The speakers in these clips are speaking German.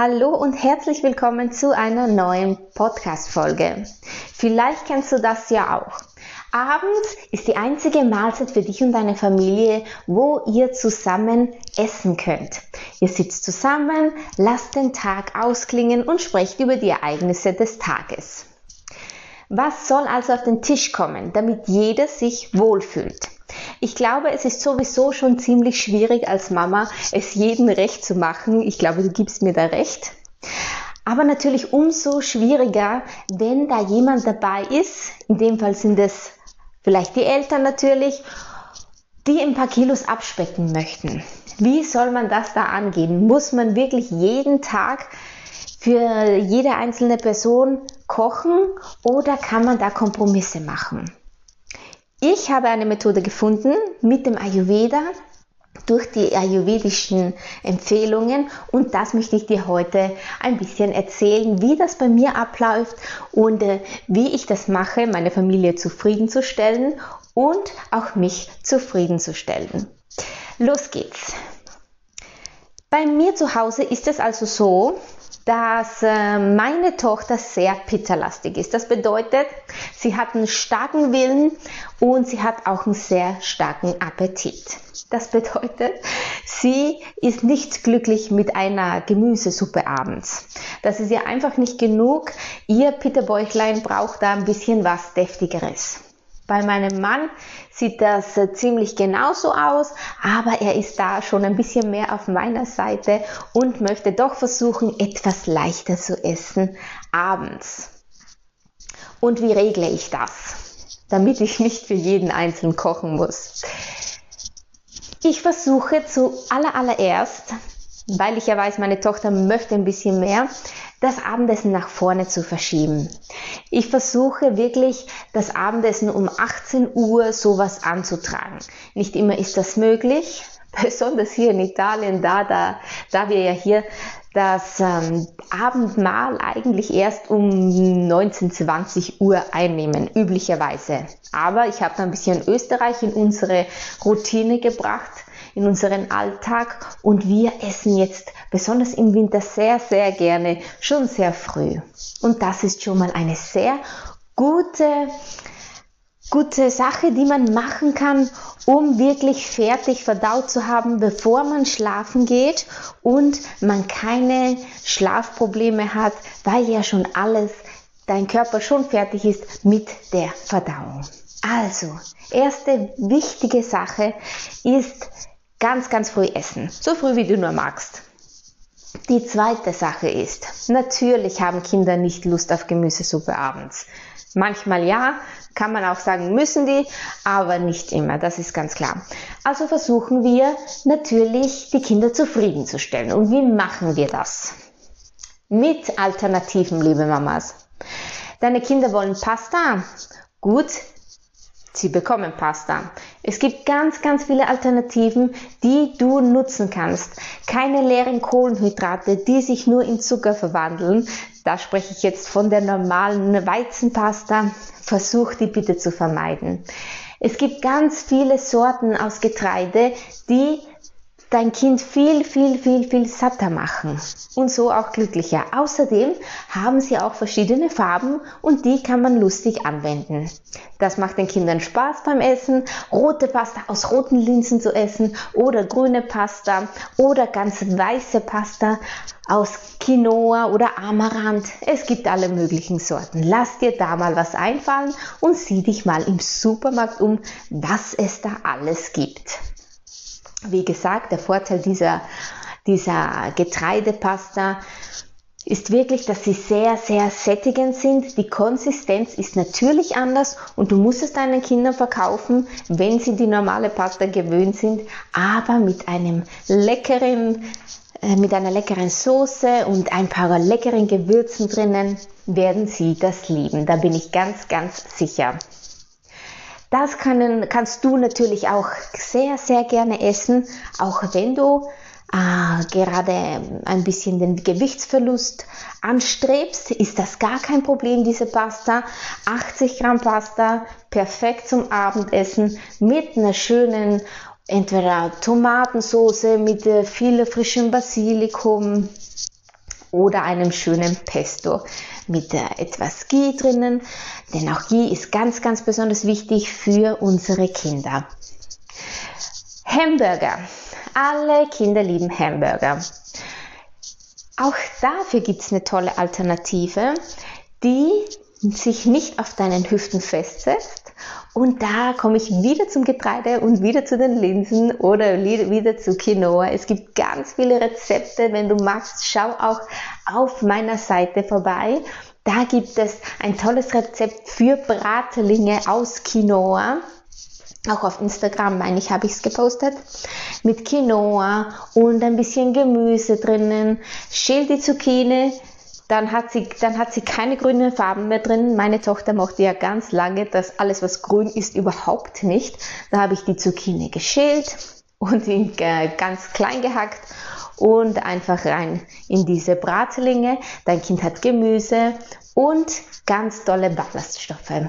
Hallo und herzlich willkommen zu einer neuen Podcast-Folge. Vielleicht kennst du das ja auch. Abends ist die einzige Mahlzeit für dich und deine Familie, wo ihr zusammen essen könnt. Ihr sitzt zusammen, lasst den Tag ausklingen und sprecht über die Ereignisse des Tages. Was soll also auf den Tisch kommen, damit jeder sich wohlfühlt? Ich glaube, es ist sowieso schon ziemlich schwierig als Mama, es jedem recht zu machen. Ich glaube, du gibst mir da recht. Aber natürlich umso schwieriger, wenn da jemand dabei ist. In dem Fall sind es vielleicht die Eltern natürlich, die ein paar Kilos abspecken möchten. Wie soll man das da angehen? Muss man wirklich jeden Tag für jede einzelne Person kochen oder kann man da Kompromisse machen? Ich habe eine Methode gefunden mit dem Ayurveda durch die ayurvedischen Empfehlungen und das möchte ich dir heute ein bisschen erzählen, wie das bei mir abläuft und äh, wie ich das mache, meine Familie zufriedenzustellen und auch mich zufriedenzustellen. Los geht's. Bei mir zu Hause ist es also so, dass äh, meine Tochter sehr pitterlastig ist. Das bedeutet, sie hat einen starken Willen und sie hat auch einen sehr starken Appetit. Das bedeutet, sie ist nicht glücklich mit einer Gemüsesuppe abends. Das ist ihr einfach nicht genug. Ihr Pitterbäuchlein braucht da ein bisschen was Deftigeres. Bei meinem Mann sieht das äh, ziemlich genauso aus, aber er ist da schon ein bisschen mehr auf meiner Seite und möchte doch versuchen, etwas leichter zu essen abends. Und wie regle ich das? Damit ich nicht für jeden einzeln kochen muss. Ich versuche zu allererst, weil ich ja weiß, meine Tochter möchte ein bisschen mehr, das Abendessen nach vorne zu verschieben. Ich versuche wirklich das Abendessen um 18 Uhr sowas anzutragen. Nicht immer ist das möglich, besonders hier in Italien, da, da, da wir ja hier das ähm, Abendmahl eigentlich erst um 19, 20 Uhr einnehmen, üblicherweise. Aber ich habe da ein bisschen Österreich in unsere Routine gebracht in unseren Alltag und wir essen jetzt besonders im Winter sehr, sehr gerne schon sehr früh. Und das ist schon mal eine sehr gute, gute Sache, die man machen kann, um wirklich fertig verdaut zu haben, bevor man schlafen geht und man keine Schlafprobleme hat, weil ja schon alles, dein Körper schon fertig ist mit der Verdauung. Also, erste wichtige Sache ist Ganz, ganz früh essen. So früh, wie du nur magst. Die zweite Sache ist, natürlich haben Kinder nicht Lust auf Gemüsesuppe abends. Manchmal ja, kann man auch sagen, müssen die, aber nicht immer, das ist ganz klar. Also versuchen wir natürlich, die Kinder zufriedenzustellen. Und wie machen wir das? Mit Alternativen, liebe Mamas. Deine Kinder wollen Pasta? Gut, Sie bekommen Pasta. Es gibt ganz, ganz viele Alternativen, die du nutzen kannst. Keine leeren Kohlenhydrate, die sich nur in Zucker verwandeln. Da spreche ich jetzt von der normalen Weizenpasta. Versuch die bitte zu vermeiden. Es gibt ganz viele Sorten aus Getreide, die dein Kind viel, viel, viel, viel satter machen und so auch glücklicher. Außerdem haben sie auch verschiedene Farben und die kann man lustig anwenden. Das macht den Kindern Spaß beim Essen, rote Pasta aus roten Linsen zu essen oder grüne Pasta oder ganz weiße Pasta aus Quinoa oder Amaranth. Es gibt alle möglichen Sorten. Lass dir da mal was einfallen und sieh dich mal im Supermarkt um, was es da alles gibt. Wie gesagt, der Vorteil dieser, dieser Getreidepasta ist wirklich, dass sie sehr, sehr sättigend sind. Die Konsistenz ist natürlich anders und du musst es deinen Kindern verkaufen, wenn sie die normale Pasta gewöhnt sind, aber mit einem leckeren, äh, mit einer leckeren Soße und ein paar leckeren Gewürzen drinnen werden sie das lieben. Da bin ich ganz, ganz sicher. Das können, kannst du natürlich auch sehr, sehr gerne essen, auch wenn du äh, gerade ein bisschen den Gewichtsverlust anstrebst, ist das gar kein Problem, diese Pasta. 80 Gramm Pasta, perfekt zum Abendessen mit einer schönen entweder Tomatensauce mit äh, viel frischem Basilikum oder einem schönen Pesto mit etwas Ghee drinnen. Denn auch Ghee ist ganz, ganz besonders wichtig für unsere Kinder. Hamburger. Alle Kinder lieben Hamburger. Auch dafür gibt es eine tolle Alternative, die sich nicht auf deinen Hüften festsetzt. Und da komme ich wieder zum Getreide und wieder zu den Linsen oder wieder zu Quinoa. Es gibt ganz viele Rezepte. Wenn du magst, schau auch auf meiner Seite vorbei. Da gibt es ein tolles Rezept für Bratlinge aus Quinoa. Auch auf Instagram, meine ich, habe ich es gepostet. Mit Quinoa und ein bisschen Gemüse drinnen. Schäl die Zucchini, dann hat sie, dann hat sie keine grünen Farben mehr drin. Meine Tochter mochte ja ganz lange, dass alles, was grün ist, überhaupt nicht. Da habe ich die Zucchini geschält und ihn äh, ganz klein gehackt und einfach rein in diese Bratlinge. Dein Kind hat Gemüse und ganz tolle Ballaststoffe.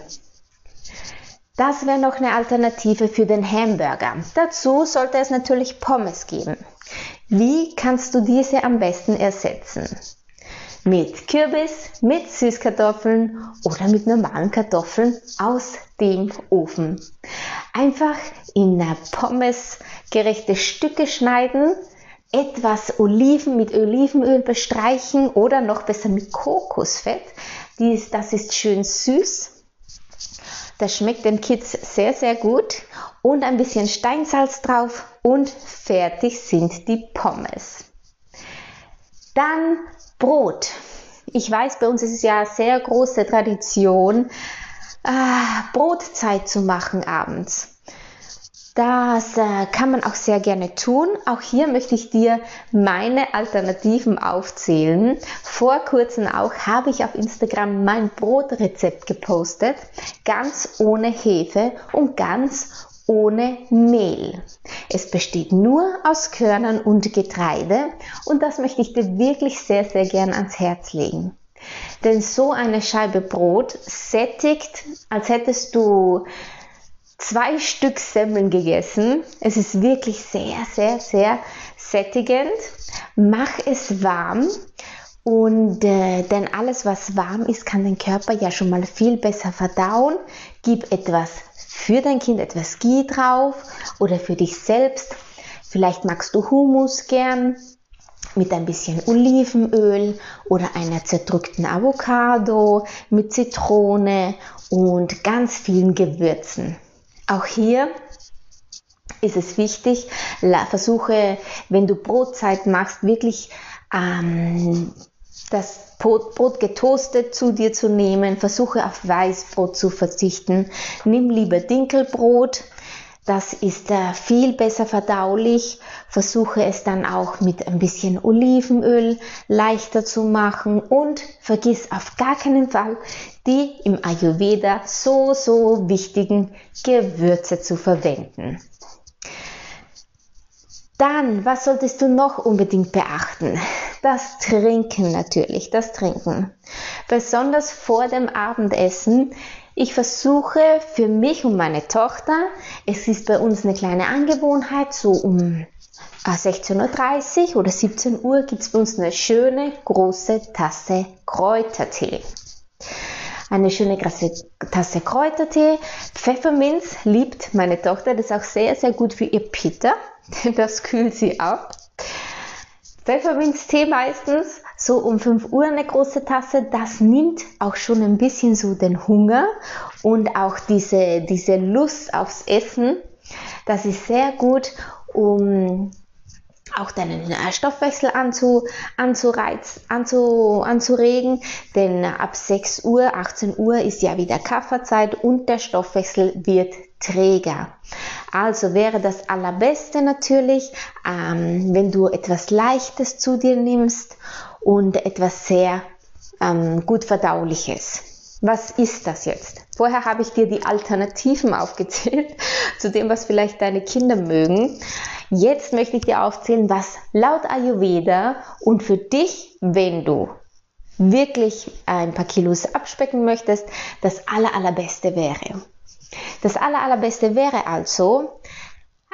Das wäre noch eine Alternative für den Hamburger. Dazu sollte es natürlich Pommes geben. Wie kannst du diese am besten ersetzen? Mit Kürbis, mit Süßkartoffeln oder mit normalen Kartoffeln aus dem Ofen. Einfach in Pommes gerechte Stücke schneiden, etwas Oliven mit Olivenöl bestreichen oder noch besser mit Kokosfett. Dies, das ist schön süß. Das schmeckt den Kids sehr, sehr gut. Und ein bisschen Steinsalz drauf und fertig sind die Pommes. Dann Brot. Ich weiß, bei uns ist es ja sehr große Tradition, äh, Brotzeit zu machen abends. Das äh, kann man auch sehr gerne tun. Auch hier möchte ich dir meine Alternativen aufzählen. Vor kurzem auch habe ich auf Instagram mein Brotrezept gepostet. Ganz ohne Hefe und ganz ohne Mehl. Es besteht nur aus Körnern und Getreide und das möchte ich dir wirklich sehr, sehr gern ans Herz legen. Denn so eine Scheibe Brot sättigt, als hättest du zwei Stück Semmeln gegessen. Es ist wirklich sehr, sehr, sehr sättigend. Mach es warm. Und äh, denn alles, was warm ist, kann den Körper ja schon mal viel besser verdauen. Gib etwas für dein Kind, etwas Ghee drauf oder für dich selbst. Vielleicht magst du Hummus gern mit ein bisschen Olivenöl oder einer zerdrückten Avocado mit Zitrone und ganz vielen Gewürzen. Auch hier ist es wichtig, versuche, wenn du Brotzeit machst, wirklich ähm, das Brot, getoastet zu dir zu nehmen. Versuche auf Weißbrot zu verzichten. Nimm lieber Dinkelbrot. Das ist äh, viel besser verdaulich. Versuche es dann auch mit ein bisschen Olivenöl leichter zu machen und vergiss auf gar keinen Fall die im Ayurveda so, so wichtigen Gewürze zu verwenden. Dann, was solltest du noch unbedingt beachten? Das Trinken natürlich, das Trinken. Besonders vor dem Abendessen. Ich versuche für mich und meine Tochter, es ist bei uns eine kleine Angewohnheit, so um 16.30 Uhr oder 17 Uhr gibt es bei uns eine schöne große Tasse Kräutertee. Eine schöne Tasse Kräutertee. Pfefferminz liebt meine Tochter. Das ist auch sehr, sehr gut für ihr Pitter. Das kühlt sie ab. Pfefferminztee meistens so um 5 Uhr eine große Tasse. Das nimmt auch schon ein bisschen so den Hunger und auch diese, diese Lust aufs Essen. Das ist sehr gut, um auch deinen Stoffwechsel anzu, anzureiz, anzu, anzuregen, denn ab 6 Uhr, 18 Uhr ist ja wieder Kafferzeit und der Stoffwechsel wird träger. Also wäre das Allerbeste natürlich, ähm, wenn du etwas Leichtes zu dir nimmst und etwas sehr ähm, gut verdauliches. Was ist das jetzt? Vorher habe ich dir die Alternativen aufgezählt zu dem, was vielleicht deine Kinder mögen. Jetzt möchte ich dir aufzählen, was laut Ayurveda und für dich, wenn du wirklich ein paar Kilos abspecken möchtest, das aller, allerbeste wäre. Das aller, allerbeste wäre also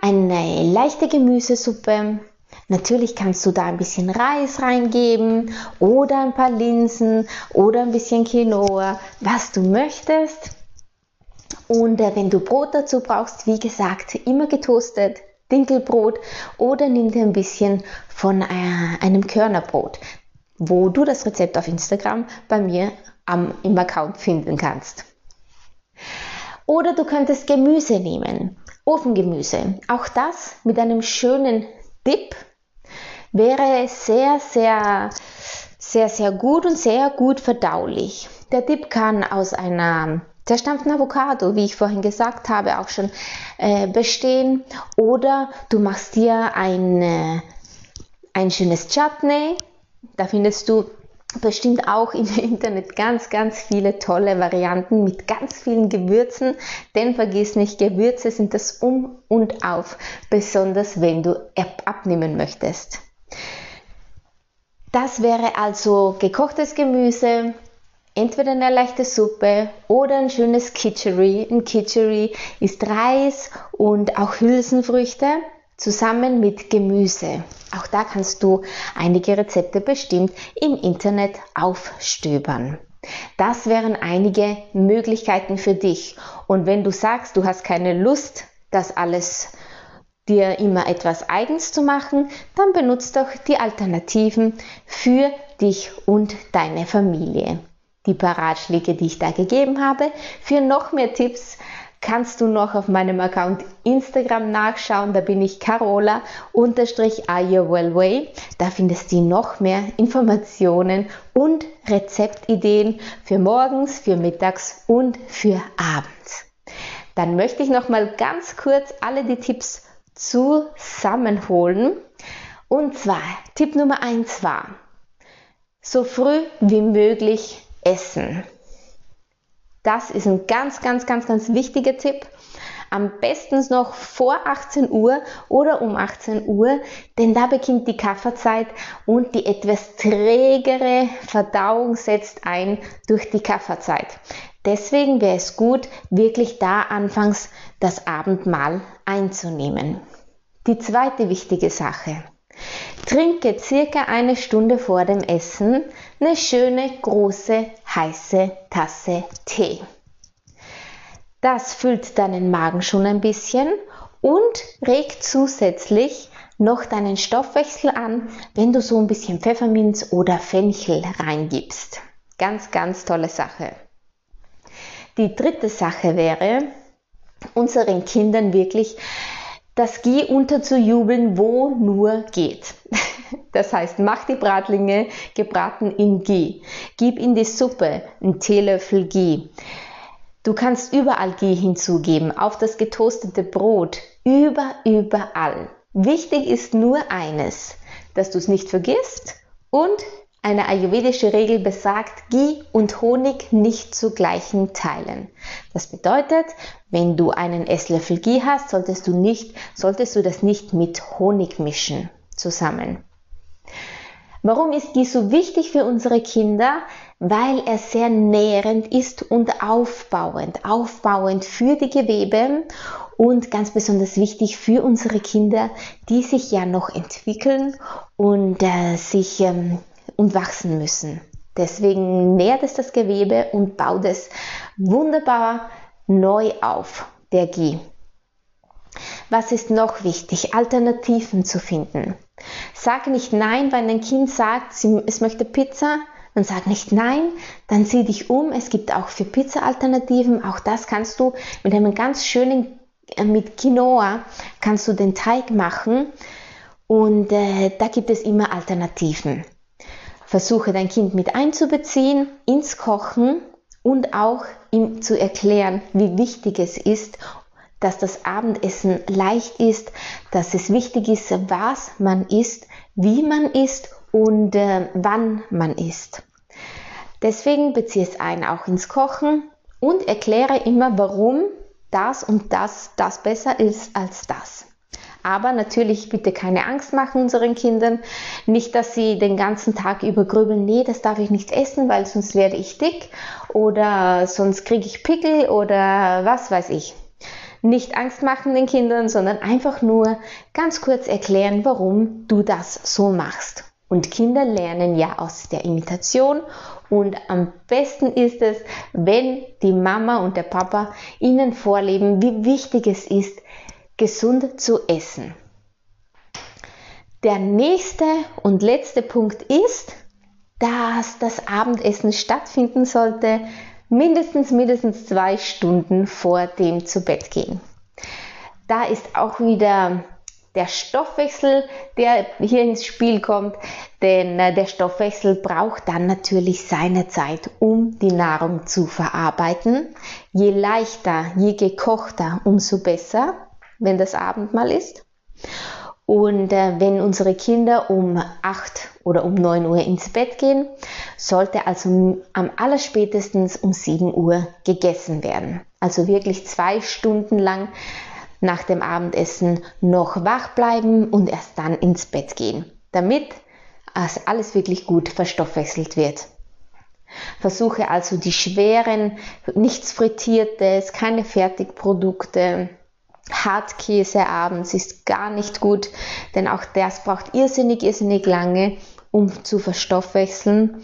eine leichte Gemüsesuppe. Natürlich kannst du da ein bisschen Reis reingeben oder ein paar Linsen oder ein bisschen Quinoa, was du möchtest. Und äh, wenn du Brot dazu brauchst, wie gesagt, immer getoastet, Dinkelbrot oder nimm dir ein bisschen von äh, einem Körnerbrot, wo du das Rezept auf Instagram bei mir am, im Account finden kannst. Oder du könntest Gemüse nehmen, Ofengemüse. Auch das mit einem schönen Dip wäre sehr, sehr, sehr, sehr gut und sehr gut verdaulich. Der Dip kann aus einer zerstampften Avocado, wie ich vorhin gesagt habe, auch schon äh, bestehen. Oder du machst dir ein, äh, ein schönes Chutney. Da findest du bestimmt auch im Internet ganz, ganz viele tolle Varianten mit ganz vielen Gewürzen. Denn vergiss nicht, Gewürze sind das Um und Auf, besonders wenn du abnehmen möchtest. Das wäre also gekochtes Gemüse, entweder eine leichte Suppe oder ein schönes Kitchery. Ein Kitchery ist Reis und auch Hülsenfrüchte zusammen mit Gemüse. Auch da kannst du einige Rezepte bestimmt im Internet aufstöbern. Das wären einige Möglichkeiten für dich. Und wenn du sagst, du hast keine Lust, das alles dir immer etwas eigens zu machen, dann benutzt doch die Alternativen für dich und deine Familie. Die paar Ratschläge, die ich da gegeben habe. Für noch mehr Tipps kannst du noch auf meinem Account Instagram nachschauen. Da bin ich Carola unterstrich Way. Da findest du noch mehr Informationen und Rezeptideen für morgens, für mittags und für abends. Dann möchte ich noch mal ganz kurz alle die Tipps zusammenholen. Und zwar, Tipp Nummer eins war, so früh wie möglich essen. Das ist ein ganz, ganz, ganz, ganz wichtiger Tipp. Am besten noch vor 18 Uhr oder um 18 Uhr, denn da beginnt die Kafferzeit und die etwas trägere Verdauung setzt ein durch die Kafferzeit. Deswegen wäre es gut, wirklich da anfangs das Abendmahl einzunehmen. Die zweite wichtige Sache. Trinke circa eine Stunde vor dem Essen eine schöne große heiße Tasse Tee. Das füllt deinen Magen schon ein bisschen und regt zusätzlich noch deinen Stoffwechsel an, wenn du so ein bisschen Pfefferminz oder Fenchel reingibst. Ganz, ganz tolle Sache. Die dritte Sache wäre, unseren Kindern wirklich das Ghee unterzujubeln, wo nur geht. Das heißt, mach die Bratlinge gebraten in Ghee. Gib in die Suppe einen Teelöffel Ghee. Du kannst überall Ghee hinzugeben, auf das getoastete Brot, über, überall. Wichtig ist nur eines, dass du es nicht vergisst und eine ayurvedische Regel besagt, Ghee und Honig nicht zu gleichen Teilen. Das bedeutet, wenn du einen Esslöffel Ghee hast, solltest du, nicht, solltest du das nicht mit Honig mischen zusammen. Warum ist Ghee so wichtig für unsere Kinder? Weil er sehr nährend ist und aufbauend, aufbauend für die Gewebe und ganz besonders wichtig für unsere Kinder, die sich ja noch entwickeln und äh, sich ähm, und wachsen müssen. Deswegen nährt es das Gewebe und baut es wunderbar neu auf, der G. Was ist noch wichtig? Alternativen zu finden. Sag nicht nein, wenn ein Kind sagt, es möchte Pizza, dann sag nicht nein, dann sieh dich um. Es gibt auch für Pizza Alternativen. Auch das kannst du mit einem ganz schönen, äh, mit Quinoa kannst du den Teig machen. Und äh, da gibt es immer Alternativen. Versuche dein Kind mit einzubeziehen ins Kochen und auch ihm zu erklären, wie wichtig es ist, dass das Abendessen leicht ist, dass es wichtig ist, was man isst, wie man isst und äh, wann man isst. Deswegen beziehe es ein auch ins Kochen und erkläre immer, warum das und das das besser ist als das. Aber natürlich bitte keine Angst machen unseren Kindern. Nicht, dass sie den ganzen Tag über grübeln, nee, das darf ich nicht essen, weil sonst werde ich dick oder sonst kriege ich Pickel oder was weiß ich. Nicht Angst machen den Kindern, sondern einfach nur ganz kurz erklären, warum du das so machst. Und Kinder lernen ja aus der Imitation und am besten ist es, wenn die Mama und der Papa ihnen vorleben, wie wichtig es ist, gesund zu essen. Der nächste und letzte Punkt ist, dass das Abendessen stattfinden sollte, mindestens mindestens zwei Stunden vor dem zu Bett gehen. Da ist auch wieder der Stoffwechsel, der hier ins Spiel kommt, denn äh, der Stoffwechsel braucht dann natürlich seine Zeit, um die Nahrung zu verarbeiten. Je leichter, je gekochter, umso besser, wenn das Abendmahl ist. Und äh, wenn unsere Kinder um 8 oder um 9 Uhr ins Bett gehen, sollte also am allerspätestens um 7 Uhr gegessen werden. Also wirklich zwei Stunden lang nach dem Abendessen noch wach bleiben und erst dann ins Bett gehen, damit alles wirklich gut verstoffwechselt wird. Versuche also die schweren, nichts Frittiertes, keine Fertigprodukte, Hartkäse abends ist gar nicht gut, denn auch das braucht irrsinnig, irrsinnig lange, um zu verstoffwechseln.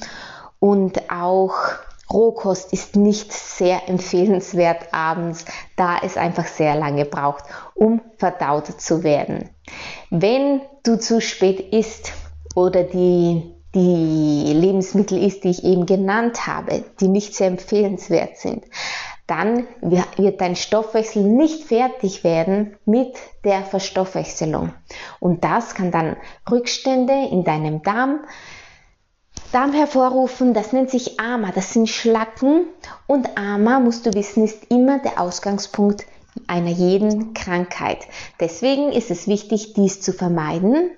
Und auch Rohkost ist nicht sehr empfehlenswert abends, da es einfach sehr lange braucht, um verdaut zu werden. Wenn du zu spät isst oder die, die Lebensmittel isst, die ich eben genannt habe, die nicht sehr empfehlenswert sind, dann wird dein Stoffwechsel nicht fertig werden mit der Verstoffwechselung. Und das kann dann Rückstände in deinem Darm Darm hervorrufen, das nennt sich AMA, das sind Schlacken und AMA, musst du wissen, ist immer der Ausgangspunkt einer jeden Krankheit. Deswegen ist es wichtig, dies zu vermeiden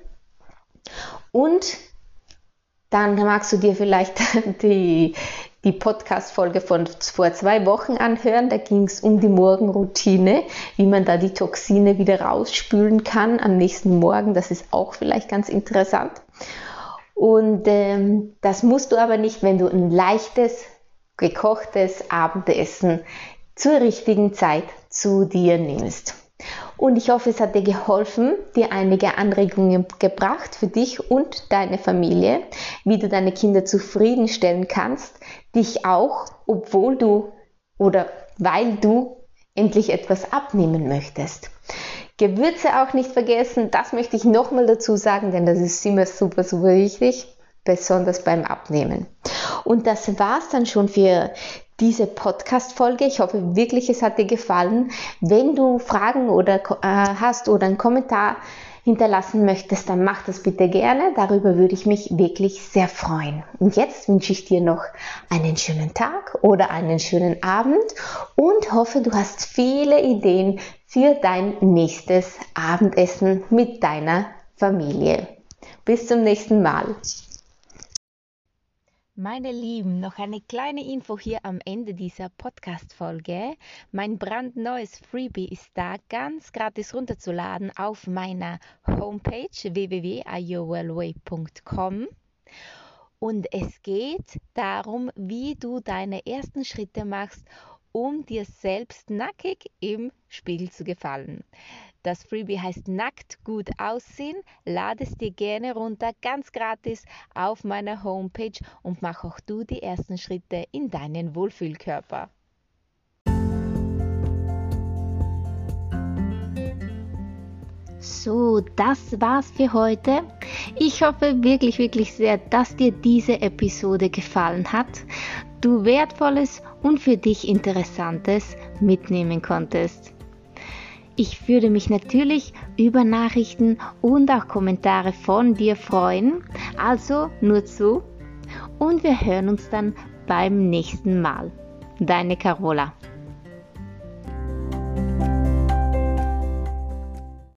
und dann magst du dir vielleicht die, die Podcast-Folge von vor zwei Wochen anhören. Da ging es um die Morgenroutine, wie man da die Toxine wieder rausspülen kann am nächsten Morgen. Das ist auch vielleicht ganz interessant. Und ähm, das musst du aber nicht, wenn du ein leichtes, gekochtes Abendessen zur richtigen Zeit zu dir nimmst. Und ich hoffe, es hat dir geholfen, dir einige Anregungen gebracht für dich und deine Familie, wie du deine Kinder zufriedenstellen kannst, dich auch, obwohl du oder weil du endlich etwas abnehmen möchtest. Gewürze auch nicht vergessen, das möchte ich nochmal dazu sagen, denn das ist immer super, super wichtig, besonders beim Abnehmen. Und das war's dann schon für diese Podcast-Folge. Ich hoffe wirklich, es hat dir gefallen. Wenn du Fragen oder äh, hast oder einen Kommentar hinterlassen möchtest, dann mach das bitte gerne. Darüber würde ich mich wirklich sehr freuen. Und jetzt wünsche ich dir noch einen schönen Tag oder einen schönen Abend und hoffe, du hast viele Ideen für dein nächstes Abendessen mit deiner Familie. Bis zum nächsten Mal. Meine Lieben, noch eine kleine Info hier am Ende dieser Podcast-Folge. Mein brandneues Freebie ist da ganz gratis runterzuladen auf meiner Homepage www.iowellway.com. Und es geht darum, wie du deine ersten Schritte machst, um dir selbst nackig im Spiegel zu gefallen. Das Freebie heißt Nackt gut aussehen. Lade es dir gerne runter, ganz gratis auf meiner Homepage und mach auch du die ersten Schritte in deinen Wohlfühlkörper. So, das war's für heute. Ich hoffe wirklich, wirklich sehr, dass dir diese Episode gefallen hat, du wertvolles und für dich interessantes mitnehmen konntest. Ich würde mich natürlich über Nachrichten und auch Kommentare von dir freuen. Also nur zu. Und wir hören uns dann beim nächsten Mal. Deine Carola.